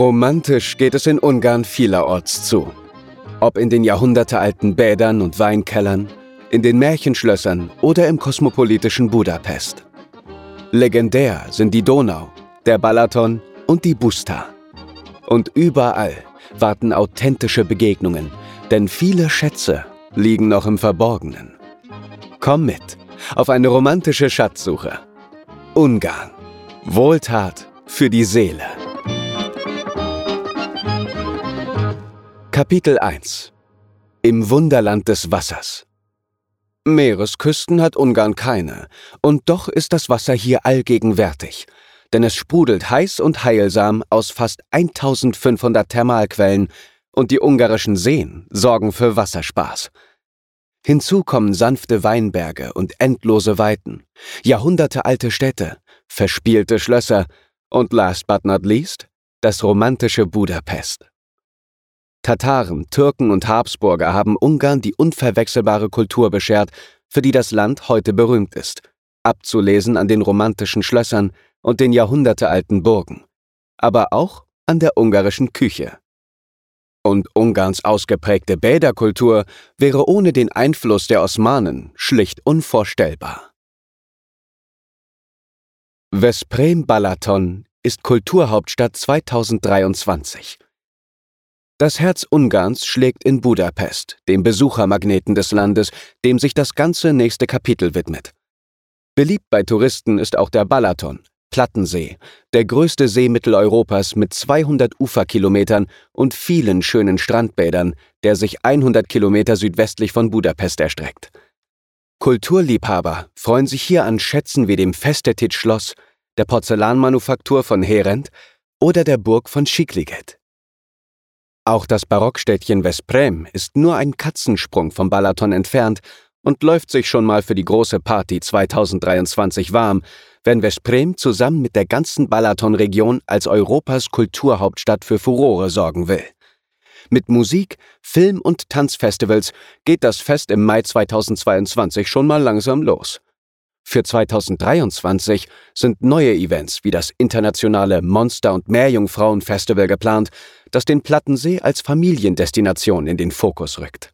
Romantisch geht es in Ungarn vielerorts zu. Ob in den jahrhundertealten Bädern und Weinkellern, in den Märchenschlössern oder im kosmopolitischen Budapest. Legendär sind die Donau, der Balaton und die Busta. Und überall warten authentische Begegnungen, denn viele Schätze liegen noch im Verborgenen. Komm mit auf eine romantische Schatzsuche. Ungarn. Wohltat für die Seele. Kapitel 1 Im Wunderland des Wassers Meeresküsten hat Ungarn keine, und doch ist das Wasser hier allgegenwärtig, denn es sprudelt heiß und heilsam aus fast 1500 Thermalquellen und die ungarischen Seen sorgen für Wasserspaß. Hinzu kommen sanfte Weinberge und endlose Weiten, jahrhundertealte Städte, verspielte Schlösser und last but not least das romantische Budapest. Tataren, Türken und Habsburger haben Ungarn die unverwechselbare Kultur beschert, für die das Land heute berühmt ist, abzulesen an den romantischen Schlössern und den jahrhundertealten Burgen, aber auch an der ungarischen Küche. Und Ungarns ausgeprägte Bäderkultur wäre ohne den Einfluss der Osmanen schlicht unvorstellbar. Vesprem Balaton ist Kulturhauptstadt 2023. Das Herz Ungarns schlägt in Budapest, dem Besuchermagneten des Landes, dem sich das ganze nächste Kapitel widmet. Beliebt bei Touristen ist auch der Balaton, Plattensee, der größte See Mitteleuropas mit 200 Uferkilometern und vielen schönen Strandbädern, der sich 100 Kilometer südwestlich von Budapest erstreckt. Kulturliebhaber freuen sich hier an Schätzen wie dem Festetit-Schloss, der Porzellanmanufaktur von Herent oder der Burg von Schikliget. Auch das Barockstädtchen Vesprem ist nur ein Katzensprung vom Balaton entfernt und läuft sich schon mal für die große Party 2023 warm, wenn Vesprem zusammen mit der ganzen Balaton-Region als Europas Kulturhauptstadt für Furore sorgen will. Mit Musik, Film und Tanzfestivals geht das Fest im Mai 2022 schon mal langsam los. Für 2023 sind neue Events wie das internationale Monster- und Meerjungfrauen-Festival geplant, das den Plattensee als Familiendestination in den Fokus rückt.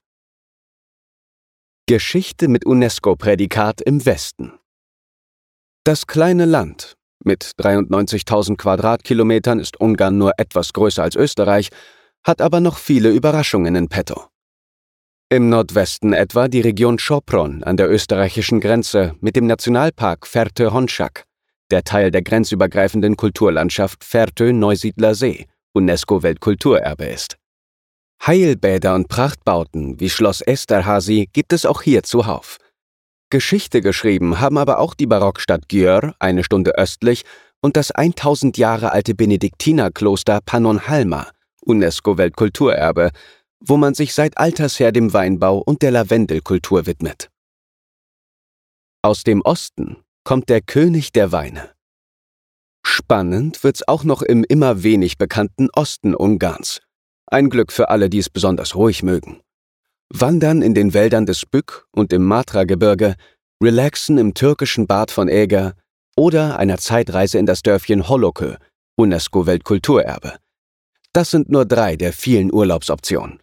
Geschichte mit UNESCO-Prädikat im Westen. Das kleine Land mit 93.000 Quadratkilometern ist Ungarn nur etwas größer als Österreich, hat aber noch viele Überraschungen in petto. Im Nordwesten etwa die Region Sopron an der österreichischen Grenze mit dem Nationalpark Fertö-Honschak, der Teil der grenzübergreifenden Kulturlandschaft Fertö-Neusiedler See, UNESCO-Weltkulturerbe ist. Heilbäder und Prachtbauten wie Schloss Esterhazy gibt es auch hier zuhauf. Geschichte geschrieben haben aber auch die Barockstadt Győr, eine Stunde östlich, und das 1000 Jahre alte Benediktinerkloster Pannonhalma, UNESCO-Weltkulturerbe, wo man sich seit alters her dem Weinbau und der Lavendelkultur widmet. Aus dem Osten kommt der König der Weine. Spannend wird's auch noch im immer wenig bekannten Osten Ungarns. Ein Glück für alle, die es besonders ruhig mögen. Wandern in den Wäldern des Bück und im Matra-Gebirge, relaxen im türkischen Bad von Eger oder einer Zeitreise in das Dörfchen Hollokö, UNESCO-Weltkulturerbe. Das sind nur drei der vielen Urlaubsoptionen.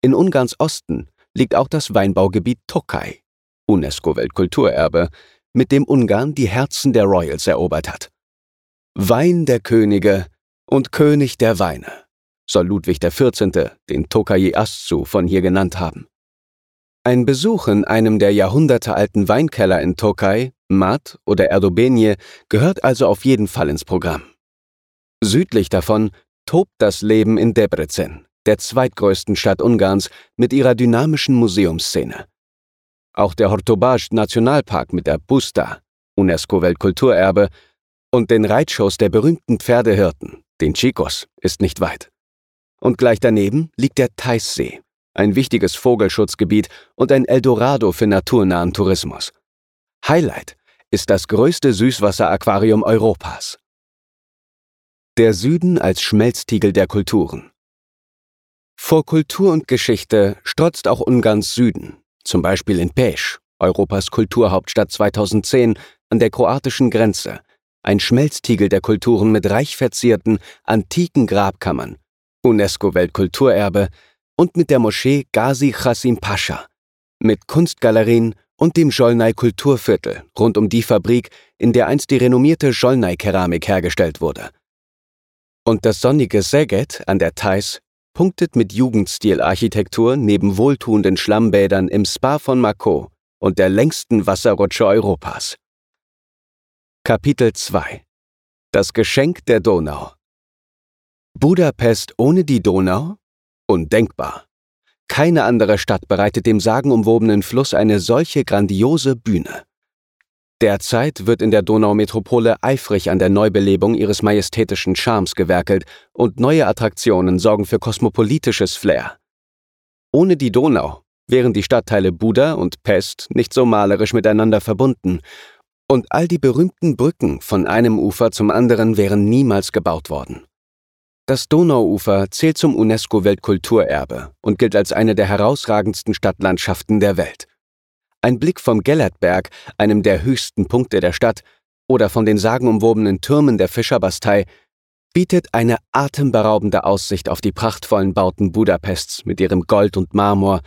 In Ungarns Osten liegt auch das Weinbaugebiet Tokaj, UNESCO-Weltkulturerbe, mit dem Ungarn die Herzen der Royals erobert hat. Wein der Könige und König der Weine soll Ludwig XIV. den Tokaji Aszu von hier genannt haben. Ein Besuch in einem der jahrhundertealten Weinkeller in Tokaj, Mat oder Erdobenje gehört also auf jeden Fall ins Programm. Südlich davon tobt das Leben in Debrecen, der zweitgrößten Stadt Ungarns mit ihrer dynamischen Museumsszene. Auch der Hortobaj Nationalpark mit der Busta, UNESCO-Weltkulturerbe, und den Reitshows der berühmten Pferdehirten, den Chicos, ist nicht weit. Und gleich daneben liegt der Teissee, ein wichtiges Vogelschutzgebiet und ein Eldorado für naturnahen Tourismus. Highlight ist das größte Süßwasseraquarium Europas. Der Süden als Schmelztiegel der Kulturen. Vor Kultur und Geschichte strotzt auch Ungarns Süden, zum Beispiel in Pech, Europas Kulturhauptstadt 2010 an der kroatischen Grenze, ein Schmelztiegel der Kulturen mit reich verzierten, antiken Grabkammern, UNESCO-Weltkulturerbe, und mit der Moschee Ghazi Chassim Pascha, mit Kunstgalerien und dem Jolnay Kulturviertel rund um die Fabrik, in der einst die renommierte Jolnay-Keramik hergestellt wurde. Und das sonnige Szeged an der Theiß punktet mit Jugendstilarchitektur neben wohltuenden Schlammbädern im Spa von Mako und der längsten Wasserrutsche Europas. Kapitel 2 Das Geschenk der Donau Budapest ohne die Donau? Undenkbar. Keine andere Stadt bereitet dem sagenumwobenen Fluss eine solche grandiose Bühne. Derzeit wird in der Donaumetropole eifrig an der Neubelebung ihres majestätischen Charmes gewerkelt und neue Attraktionen sorgen für kosmopolitisches Flair. Ohne die Donau wären die Stadtteile Buda und Pest nicht so malerisch miteinander verbunden und all die berühmten Brücken von einem Ufer zum anderen wären niemals gebaut worden. Das Donauufer zählt zum UNESCO-Weltkulturerbe und gilt als eine der herausragendsten Stadtlandschaften der Welt. Ein Blick vom Gellertberg, einem der höchsten Punkte der Stadt, oder von den sagenumwobenen Türmen der Fischerbastei, bietet eine atemberaubende Aussicht auf die prachtvollen Bauten Budapests mit ihrem Gold und Marmor,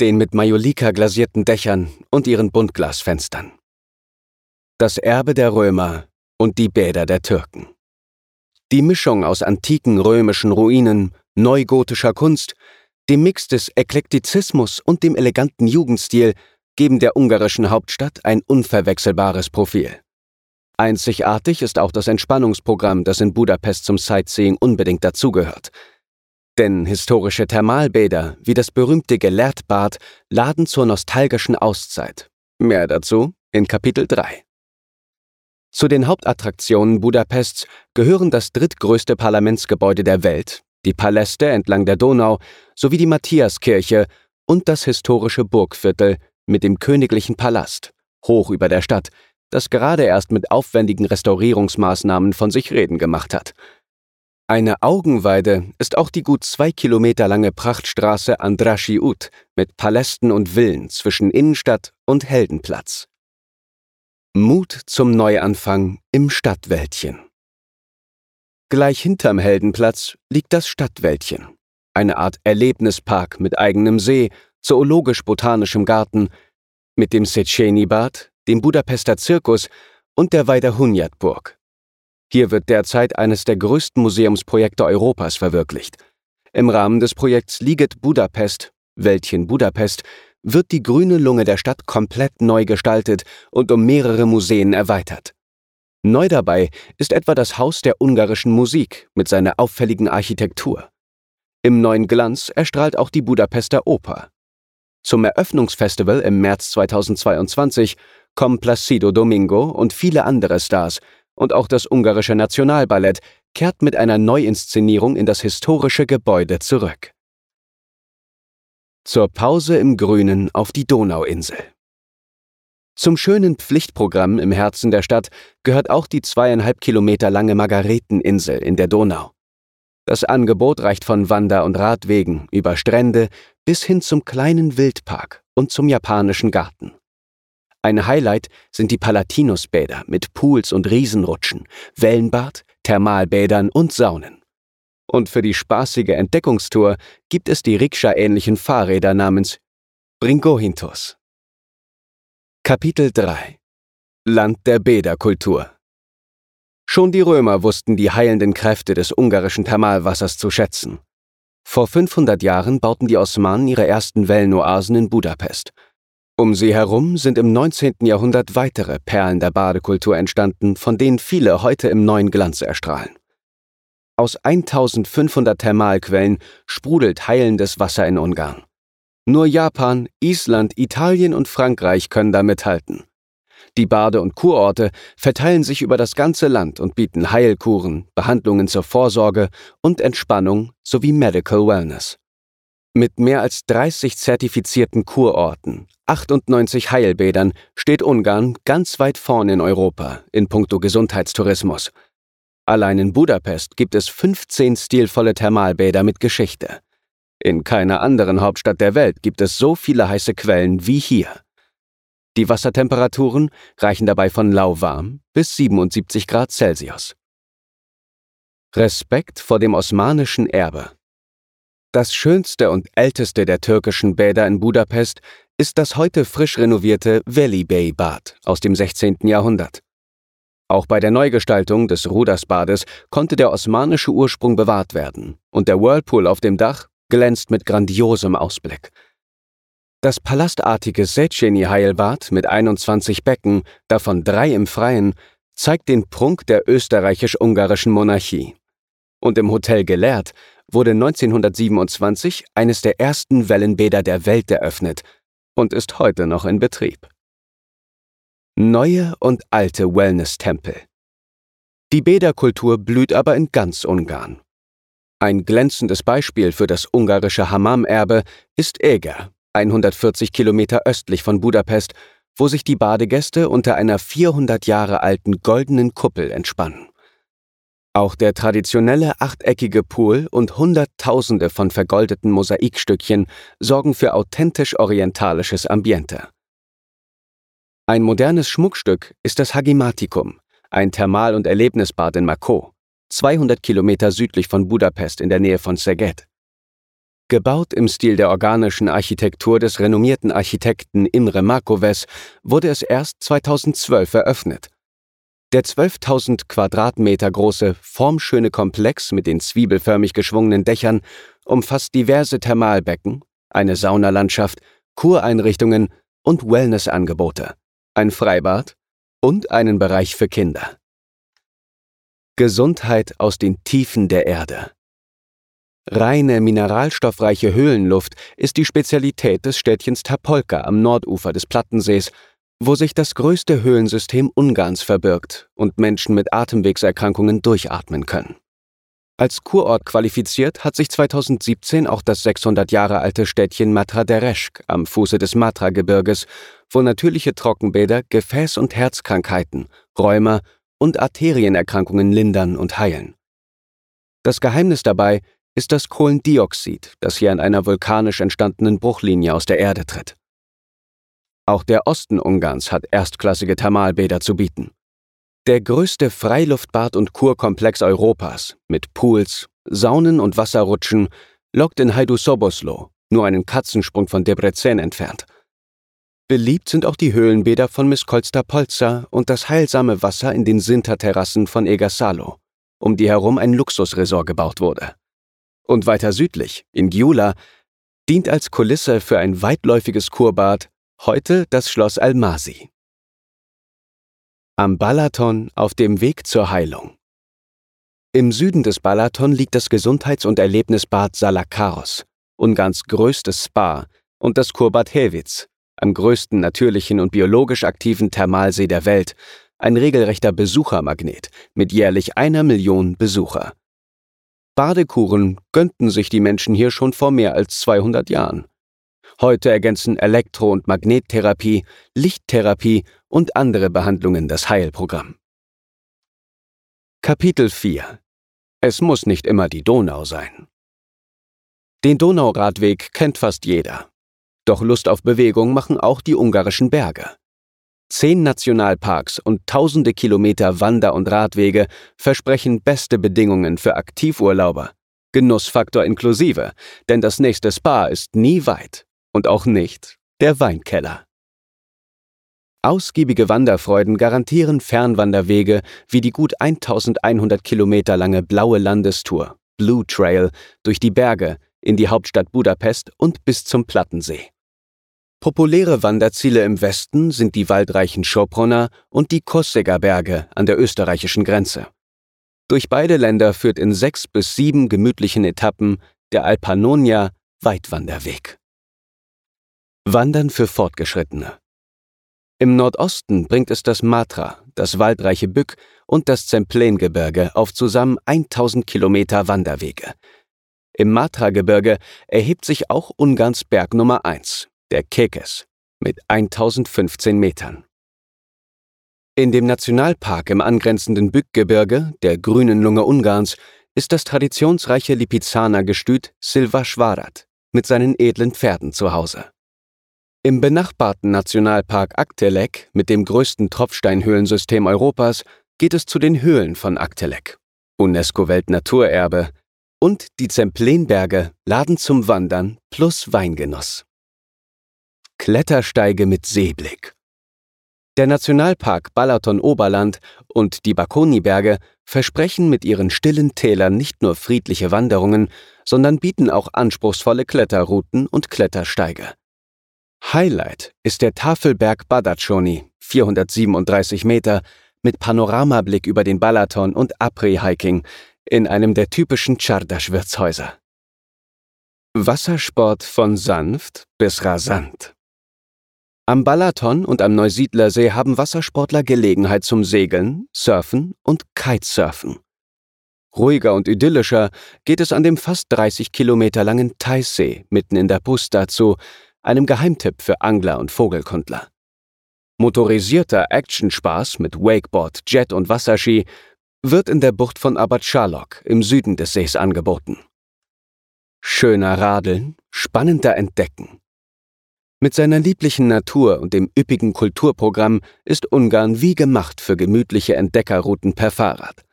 den mit Majolika glasierten Dächern und ihren Buntglasfenstern das Erbe der Römer und die Bäder der Türken. Die Mischung aus antiken römischen Ruinen, neugotischer Kunst, dem Mix des Eklektizismus und dem eleganten Jugendstil geben der ungarischen Hauptstadt ein unverwechselbares Profil. Einzigartig ist auch das Entspannungsprogramm, das in Budapest zum Sightseeing unbedingt dazugehört. Denn historische Thermalbäder wie das berühmte Gelehrtbad laden zur nostalgischen Auszeit. Mehr dazu in Kapitel 3. Zu den Hauptattraktionen Budapests gehören das drittgrößte Parlamentsgebäude der Welt, die Paläste entlang der Donau sowie die Matthiaskirche und das historische Burgviertel mit dem königlichen Palast, hoch über der Stadt, das gerade erst mit aufwendigen Restaurierungsmaßnahmen von sich reden gemacht hat. Eine Augenweide ist auch die gut zwei Kilometer lange Prachtstraße Andraschi Ut mit Palästen und Villen zwischen Innenstadt und Heldenplatz. Mut zum Neuanfang im Stadtwäldchen. Gleich hinterm Heldenplatz liegt das Stadtwäldchen, eine Art Erlebnispark mit eigenem See, zoologisch-botanischem Garten, mit dem Szechenyi-Bad, dem Budapester Zirkus und der Weider Hunyadburg. Hier wird derzeit eines der größten Museumsprojekte Europas verwirklicht. Im Rahmen des Projekts Liget Budapest, Wäldchen Budapest, wird die grüne Lunge der Stadt komplett neu gestaltet und um mehrere Museen erweitert. Neu dabei ist etwa das Haus der ungarischen Musik mit seiner auffälligen Architektur. Im neuen Glanz erstrahlt auch die Budapester Oper. Zum Eröffnungsfestival im März 2022 kommen Placido Domingo und viele andere Stars und auch das ungarische Nationalballett kehrt mit einer Neuinszenierung in das historische Gebäude zurück. Zur Pause im Grünen auf die Donauinsel. Zum schönen Pflichtprogramm im Herzen der Stadt gehört auch die zweieinhalb Kilometer lange Margareteninsel in der Donau. Das Angebot reicht von Wander- und Radwegen über Strände bis hin zum kleinen Wildpark und zum japanischen Garten. Ein Highlight sind die Palatinusbäder mit Pools und Riesenrutschen, Wellenbad, Thermalbädern und Saunen. Und für die spaßige Entdeckungstour gibt es die Rikscha-ähnlichen Fahrräder namens Bringohintos. Kapitel 3 Land der Bäderkultur Schon die Römer wussten die heilenden Kräfte des ungarischen Thermalwassers zu schätzen. Vor 500 Jahren bauten die Osmanen ihre ersten Wellenoasen in Budapest. Um sie herum sind im 19. Jahrhundert weitere Perlen der Badekultur entstanden, von denen viele heute im neuen Glanz erstrahlen. Aus 1500 Thermalquellen sprudelt heilendes Wasser in Ungarn. Nur Japan, Island, Italien und Frankreich können da mithalten. Die Bade- und Kurorte verteilen sich über das ganze Land und bieten Heilkuren, Behandlungen zur Vorsorge und Entspannung sowie Medical Wellness. Mit mehr als 30 zertifizierten Kurorten, 98 Heilbädern steht Ungarn ganz weit vorn in Europa in puncto Gesundheitstourismus – Allein in Budapest gibt es 15 stilvolle Thermalbäder mit Geschichte. In keiner anderen Hauptstadt der Welt gibt es so viele heiße Quellen wie hier. Die Wassertemperaturen reichen dabei von lauwarm bis 77 Grad Celsius. Respekt vor dem osmanischen Erbe. Das schönste und älteste der türkischen Bäder in Budapest ist das heute frisch renovierte Valley Bay Bad aus dem 16. Jahrhundert. Auch bei der Neugestaltung des Rudersbades konnte der osmanische Ursprung bewahrt werden und der Whirlpool auf dem Dach glänzt mit grandiosem Ausblick. Das palastartige Seceni Heilbad mit 21 Becken, davon drei im Freien, zeigt den Prunk der österreichisch-ungarischen Monarchie. Und im Hotel Geleert wurde 1927 eines der ersten Wellenbäder der Welt eröffnet und ist heute noch in Betrieb. Neue und alte Wellness-Tempel. Die Bäderkultur blüht aber in ganz Ungarn. Ein glänzendes Beispiel für das ungarische Hammam-Erbe ist Eger, 140 Kilometer östlich von Budapest, wo sich die Badegäste unter einer 400 Jahre alten goldenen Kuppel entspannen. Auch der traditionelle achteckige Pool und Hunderttausende von vergoldeten Mosaikstückchen sorgen für authentisch orientalisches Ambiente. Ein modernes Schmuckstück ist das Hagimatikum, ein Thermal- und Erlebnisbad in Mako, 200 Kilometer südlich von Budapest in der Nähe von Szeged. Gebaut im Stil der organischen Architektur des renommierten Architekten Imre Markoves, wurde es erst 2012 eröffnet der 12.000 Quadratmeter große, formschöne Komplex mit den zwiebelförmig geschwungenen Dächern umfasst diverse Thermalbecken, eine Saunalandschaft, Kureinrichtungen und Wellnessangebote, ein Freibad und einen Bereich für Kinder. Gesundheit aus den Tiefen der Erde. Reine, mineralstoffreiche Höhlenluft ist die Spezialität des Städtchens Tapolka am Nordufer des Plattensees wo sich das größte Höhlensystem Ungarns verbirgt und Menschen mit Atemwegserkrankungen durchatmen können. Als Kurort qualifiziert hat sich 2017 auch das 600 Jahre alte Städtchen Matra Dereschk am Fuße des Matra-Gebirges, wo natürliche Trockenbäder Gefäß- und Herzkrankheiten, Rheuma und Arterienerkrankungen lindern und heilen. Das Geheimnis dabei ist das Kohlendioxid, das hier an einer vulkanisch entstandenen Bruchlinie aus der Erde tritt. Auch der Osten Ungarns hat erstklassige Thermalbäder zu bieten. Der größte Freiluftbad- und Kurkomplex Europas mit Pools, Saunen und Wasserrutschen lockt in Haidu-Soboslo, nur einen Katzensprung von Debrecen entfernt. Beliebt sind auch die Höhlenbäder von Miskolster Polza und das heilsame Wasser in den Sinterterrassen von Egasalo, um die herum ein Luxusresort gebaut wurde. Und weiter südlich, in Giula, dient als Kulisse für ein weitläufiges Kurbad Heute das Schloss Almasi. Am Balaton auf dem Weg zur Heilung. Im Süden des Balaton liegt das Gesundheits- und Erlebnisbad Salakaros, Ungarns größtes Spa, und das Kurbad Helwitz, am größten natürlichen und biologisch aktiven Thermalsee der Welt, ein regelrechter Besuchermagnet mit jährlich einer Million Besucher. Badekuren gönnten sich die Menschen hier schon vor mehr als 200 Jahren. Heute ergänzen Elektro- und Magnettherapie, Lichttherapie und andere Behandlungen das Heilprogramm. Kapitel 4 Es muss nicht immer die Donau sein. Den Donauradweg kennt fast jeder. Doch Lust auf Bewegung machen auch die ungarischen Berge. Zehn Nationalparks und tausende Kilometer Wander- und Radwege versprechen beste Bedingungen für Aktivurlauber. Genussfaktor inklusive, denn das nächste Spa ist nie weit und auch nicht der Weinkeller. Ausgiebige Wanderfreuden garantieren Fernwanderwege wie die gut 1100 Kilometer lange Blaue Landestour Blue Trail durch die Berge in die Hauptstadt Budapest und bis zum Plattensee. Populäre Wanderziele im Westen sind die waldreichen Sopronner und die Kosseger Berge an der österreichischen Grenze. Durch beide Länder führt in sechs bis sieben gemütlichen Etappen der Alpanonia Weitwanderweg. Wandern für Fortgeschrittene. Im Nordosten bringt es das Matra, das waldreiche Bück und das Zemplengebirge auf zusammen 1000 Kilometer Wanderwege. Im Matra-Gebirge erhebt sich auch Ungarns Berg Nummer 1, der Kekes, mit 1015 Metern. In dem Nationalpark im angrenzenden Bückgebirge, der grünen Lunge Ungarns, ist das traditionsreiche Lipizzaner Gestüt Silva Schwarat mit seinen edlen Pferden zu Hause. Im benachbarten Nationalpark Aktelek mit dem größten Tropfsteinhöhlensystem Europas geht es zu den Höhlen von Aktelek, UNESCO-Weltnaturerbe, und die Zemplenberge laden zum Wandern plus Weingenuss. Klettersteige mit Seeblick. Der Nationalpark Balaton-Oberland und die Bakoni-Berge versprechen mit ihren stillen Tälern nicht nur friedliche Wanderungen, sondern bieten auch anspruchsvolle Kletterrouten und Klettersteige. Highlight ist der Tafelberg Badacsony, 437 Meter, mit Panoramablick über den Balaton und Après-Hiking in einem der typischen Czardasch-Wirtshäuser. Wassersport von sanft bis rasant. Am Balaton und am Neusiedlersee haben Wassersportler Gelegenheit zum Segeln, Surfen und Kitesurfen. Ruhiger und idyllischer geht es an dem fast 30 Kilometer langen Teissee mitten in der Pusta zu, einem Geheimtipp für Angler und Vogelkundler. Motorisierter Actionspaß mit Wakeboard, Jet und Wasserski wird in der Bucht von Abad Sharlock im Süden des Sees angeboten. Schöner Radeln, spannender Entdecken. Mit seiner lieblichen Natur und dem üppigen Kulturprogramm ist Ungarn wie gemacht für gemütliche Entdeckerrouten per Fahrrad.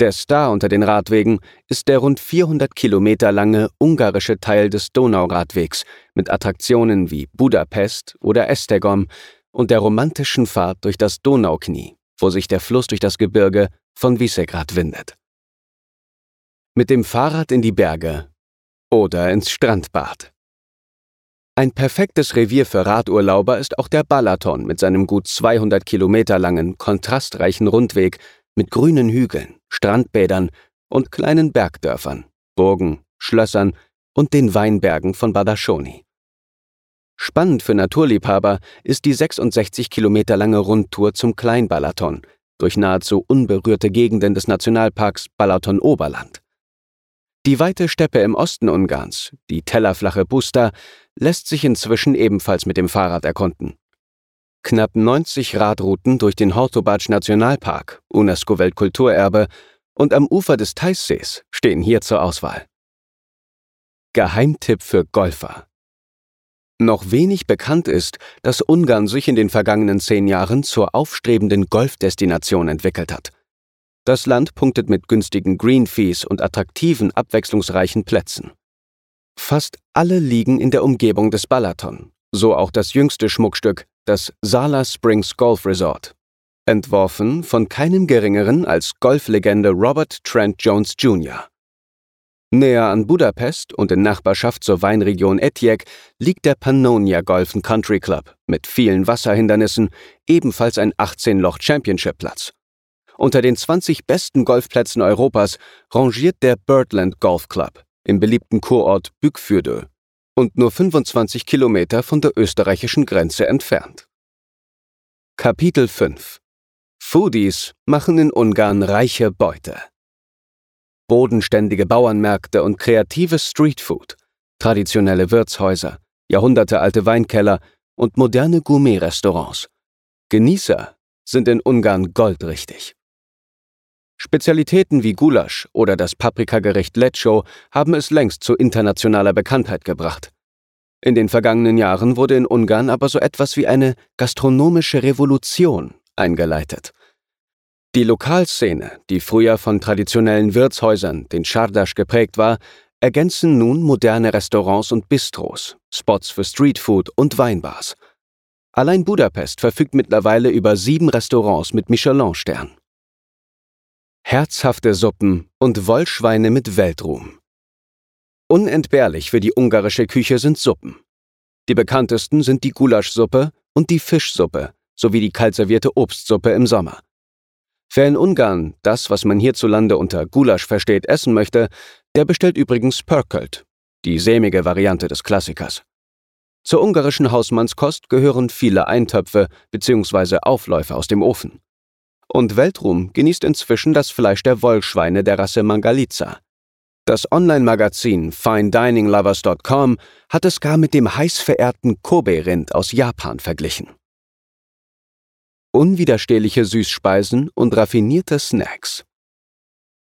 Der Star unter den Radwegen ist der rund 400 Kilometer lange ungarische Teil des Donauradwegs mit Attraktionen wie Budapest oder Esztergom und der romantischen Fahrt durch das Donauknie, wo sich der Fluss durch das Gebirge von Visegrad windet. Mit dem Fahrrad in die Berge oder ins Strandbad. Ein perfektes Revier für Radurlauber ist auch der Balaton mit seinem gut 200 Kilometer langen, kontrastreichen Rundweg mit grünen Hügeln, Strandbädern und kleinen Bergdörfern, Burgen, Schlössern und den Weinbergen von Badaschoni. Spannend für Naturliebhaber ist die 66 Kilometer lange Rundtour zum Kleinbalaton durch nahezu unberührte Gegenden des Nationalparks Balaton-Oberland. Die weite Steppe im Osten Ungarns, die tellerflache Busta, lässt sich inzwischen ebenfalls mit dem Fahrrad erkunden. Knapp 90 Radrouten durch den Hortobatsch Nationalpark, UNESCO-Weltkulturerbe, und am Ufer des Teissees stehen hier zur Auswahl. Geheimtipp für Golfer. Noch wenig bekannt ist, dass Ungarn sich in den vergangenen zehn Jahren zur aufstrebenden Golfdestination entwickelt hat. Das Land punktet mit günstigen Green Fees und attraktiven, abwechslungsreichen Plätzen. Fast alle liegen in der Umgebung des Balaton, so auch das jüngste Schmuckstück, das Sala Springs Golf Resort. Entworfen von keinem geringeren als Golflegende Robert Trent Jones Jr. Näher an Budapest und in Nachbarschaft zur Weinregion Etjek liegt der Pannonia Golf Country Club mit vielen Wasserhindernissen, ebenfalls ein 18-Loch Championship-Platz. Unter den 20 besten Golfplätzen Europas rangiert der Birdland Golf Club im beliebten Kurort Bükfürdö und nur 25 Kilometer von der österreichischen Grenze entfernt. Kapitel 5 Foodies machen in Ungarn reiche Beute. Bodenständige Bauernmärkte und kreatives Streetfood, traditionelle Wirtshäuser, jahrhundertealte Weinkeller und moderne Gourmet-Restaurants. Genießer sind in Ungarn goldrichtig. Spezialitäten wie Gulasch oder das Paprikagericht Lecho haben es längst zu internationaler Bekanntheit gebracht. In den vergangenen Jahren wurde in Ungarn aber so etwas wie eine gastronomische Revolution eingeleitet. Die Lokalszene, die früher von traditionellen Wirtshäusern, den Schardasch geprägt war, ergänzen nun moderne Restaurants und Bistros, Spots für Streetfood und Weinbars. Allein Budapest verfügt mittlerweile über sieben Restaurants mit Michelin-Stern herzhafte Suppen und Wollschweine mit Weltruhm. Unentbehrlich für die ungarische Küche sind Suppen. Die bekanntesten sind die Gulaschsuppe und die Fischsuppe sowie die kaltservierte Obstsuppe im Sommer. Wer in Ungarn das, was man hierzulande unter Gulasch versteht, essen möchte, der bestellt übrigens Pörkölt, die sämige Variante des Klassikers. Zur ungarischen Hausmannskost gehören viele Eintöpfe bzw. Aufläufe aus dem Ofen und Weltruhm genießt inzwischen das Fleisch der Wollschweine der Rasse Mangalitza. Das Online-Magazin FineDiningLovers.com hat es gar mit dem heiß verehrten Kobe-Rind aus Japan verglichen. Unwiderstehliche Süßspeisen und raffinierte Snacks.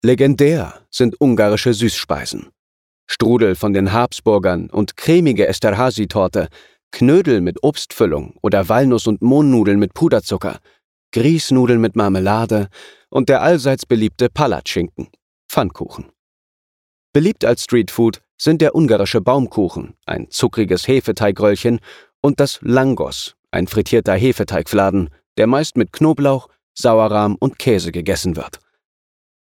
Legendär sind ungarische Süßspeisen. Strudel von den Habsburgern und cremige Esterhazy-Torte, Knödel mit Obstfüllung oder Walnuss- und Mohnnudeln mit Puderzucker, Grießnudeln mit Marmelade und der allseits beliebte Palatschinken, Pfannkuchen. Beliebt als Streetfood sind der ungarische Baumkuchen, ein zuckriges Hefeteigröllchen, und das Langos, ein frittierter Hefeteigfladen, der meist mit Knoblauch, Sauerrahm und Käse gegessen wird.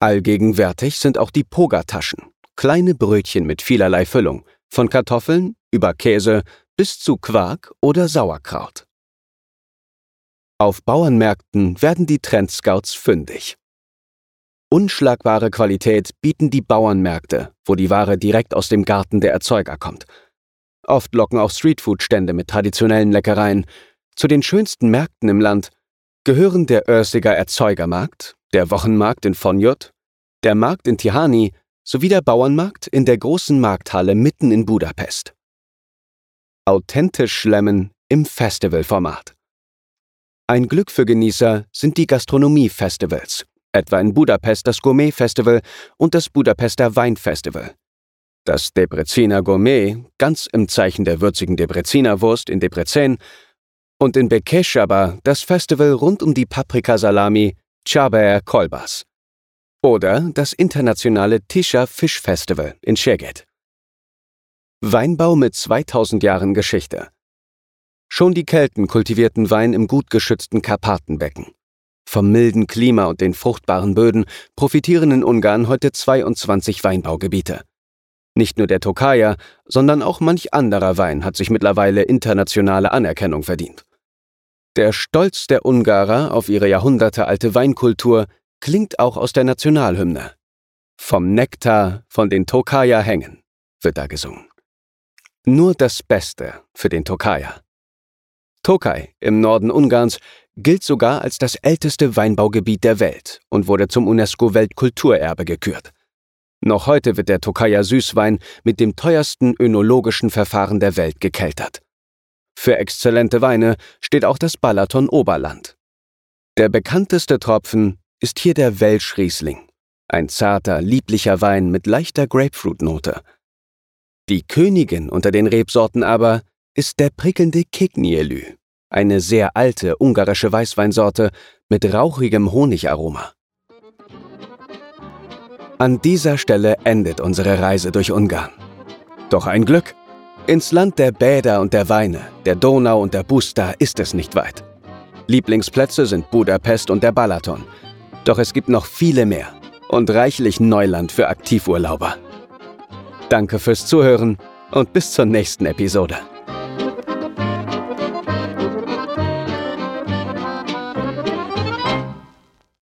Allgegenwärtig sind auch die Pogataschen, kleine Brötchen mit vielerlei Füllung, von Kartoffeln über Käse bis zu Quark oder Sauerkraut. Auf Bauernmärkten werden die Trendscouts fündig. Unschlagbare Qualität bieten die Bauernmärkte, wo die Ware direkt aus dem Garten der Erzeuger kommt. Oft locken auch Streetfood-Stände mit traditionellen Leckereien. Zu den schönsten Märkten im Land gehören der Örsiger Erzeugermarkt, der Wochenmarkt in Fonjot, der Markt in Tihani sowie der Bauernmarkt in der großen Markthalle mitten in Budapest. Authentisch schlemmen im Festivalformat. Ein Glück für Genießer sind die Gastronomie-Festivals, etwa in Budapest das Gourmet-Festival und das Budapester Weinfestival. Das Debreziner Gourmet, ganz im Zeichen der würzigen Debreziner Wurst in Debrecen, und in Bekeshaba das Festival rund um die Paprikasalami Chaber Kolbas. Oder das internationale Tisha Fish Festival in Szeged. Weinbau mit 2000 Jahren Geschichte. Schon die Kelten kultivierten Wein im gut geschützten Karpatenbecken. Vom milden Klima und den fruchtbaren Böden profitieren in Ungarn heute 22 Weinbaugebiete. Nicht nur der Tokaja, sondern auch manch anderer Wein hat sich mittlerweile internationale Anerkennung verdient. Der Stolz der Ungarer auf ihre jahrhundertealte Weinkultur klingt auch aus der Nationalhymne. Vom Nektar von den Tokaja hängen, wird da gesungen. Nur das Beste für den Tokaja. Tokaj im Norden Ungarns gilt sogar als das älteste Weinbaugebiet der Welt und wurde zum UNESCO-Weltkulturerbe gekürt. Noch heute wird der Tokaja Süßwein mit dem teuersten önologischen Verfahren der Welt gekeltert. Für exzellente Weine steht auch das Balaton Oberland. Der bekannteste Tropfen ist hier der Welsch Riesling, ein zarter, lieblicher Wein mit leichter Grapefruit-Note. Die Königin unter den Rebsorten aber ist der prickelnde Kignielü, eine sehr alte ungarische Weißweinsorte mit rauchigem Honigaroma. An dieser Stelle endet unsere Reise durch Ungarn. Doch ein Glück. Ins Land der Bäder und der Weine, der Donau und der Busta ist es nicht weit. Lieblingsplätze sind Budapest und der Balaton. Doch es gibt noch viele mehr und reichlich Neuland für Aktivurlauber. Danke fürs Zuhören und bis zur nächsten Episode.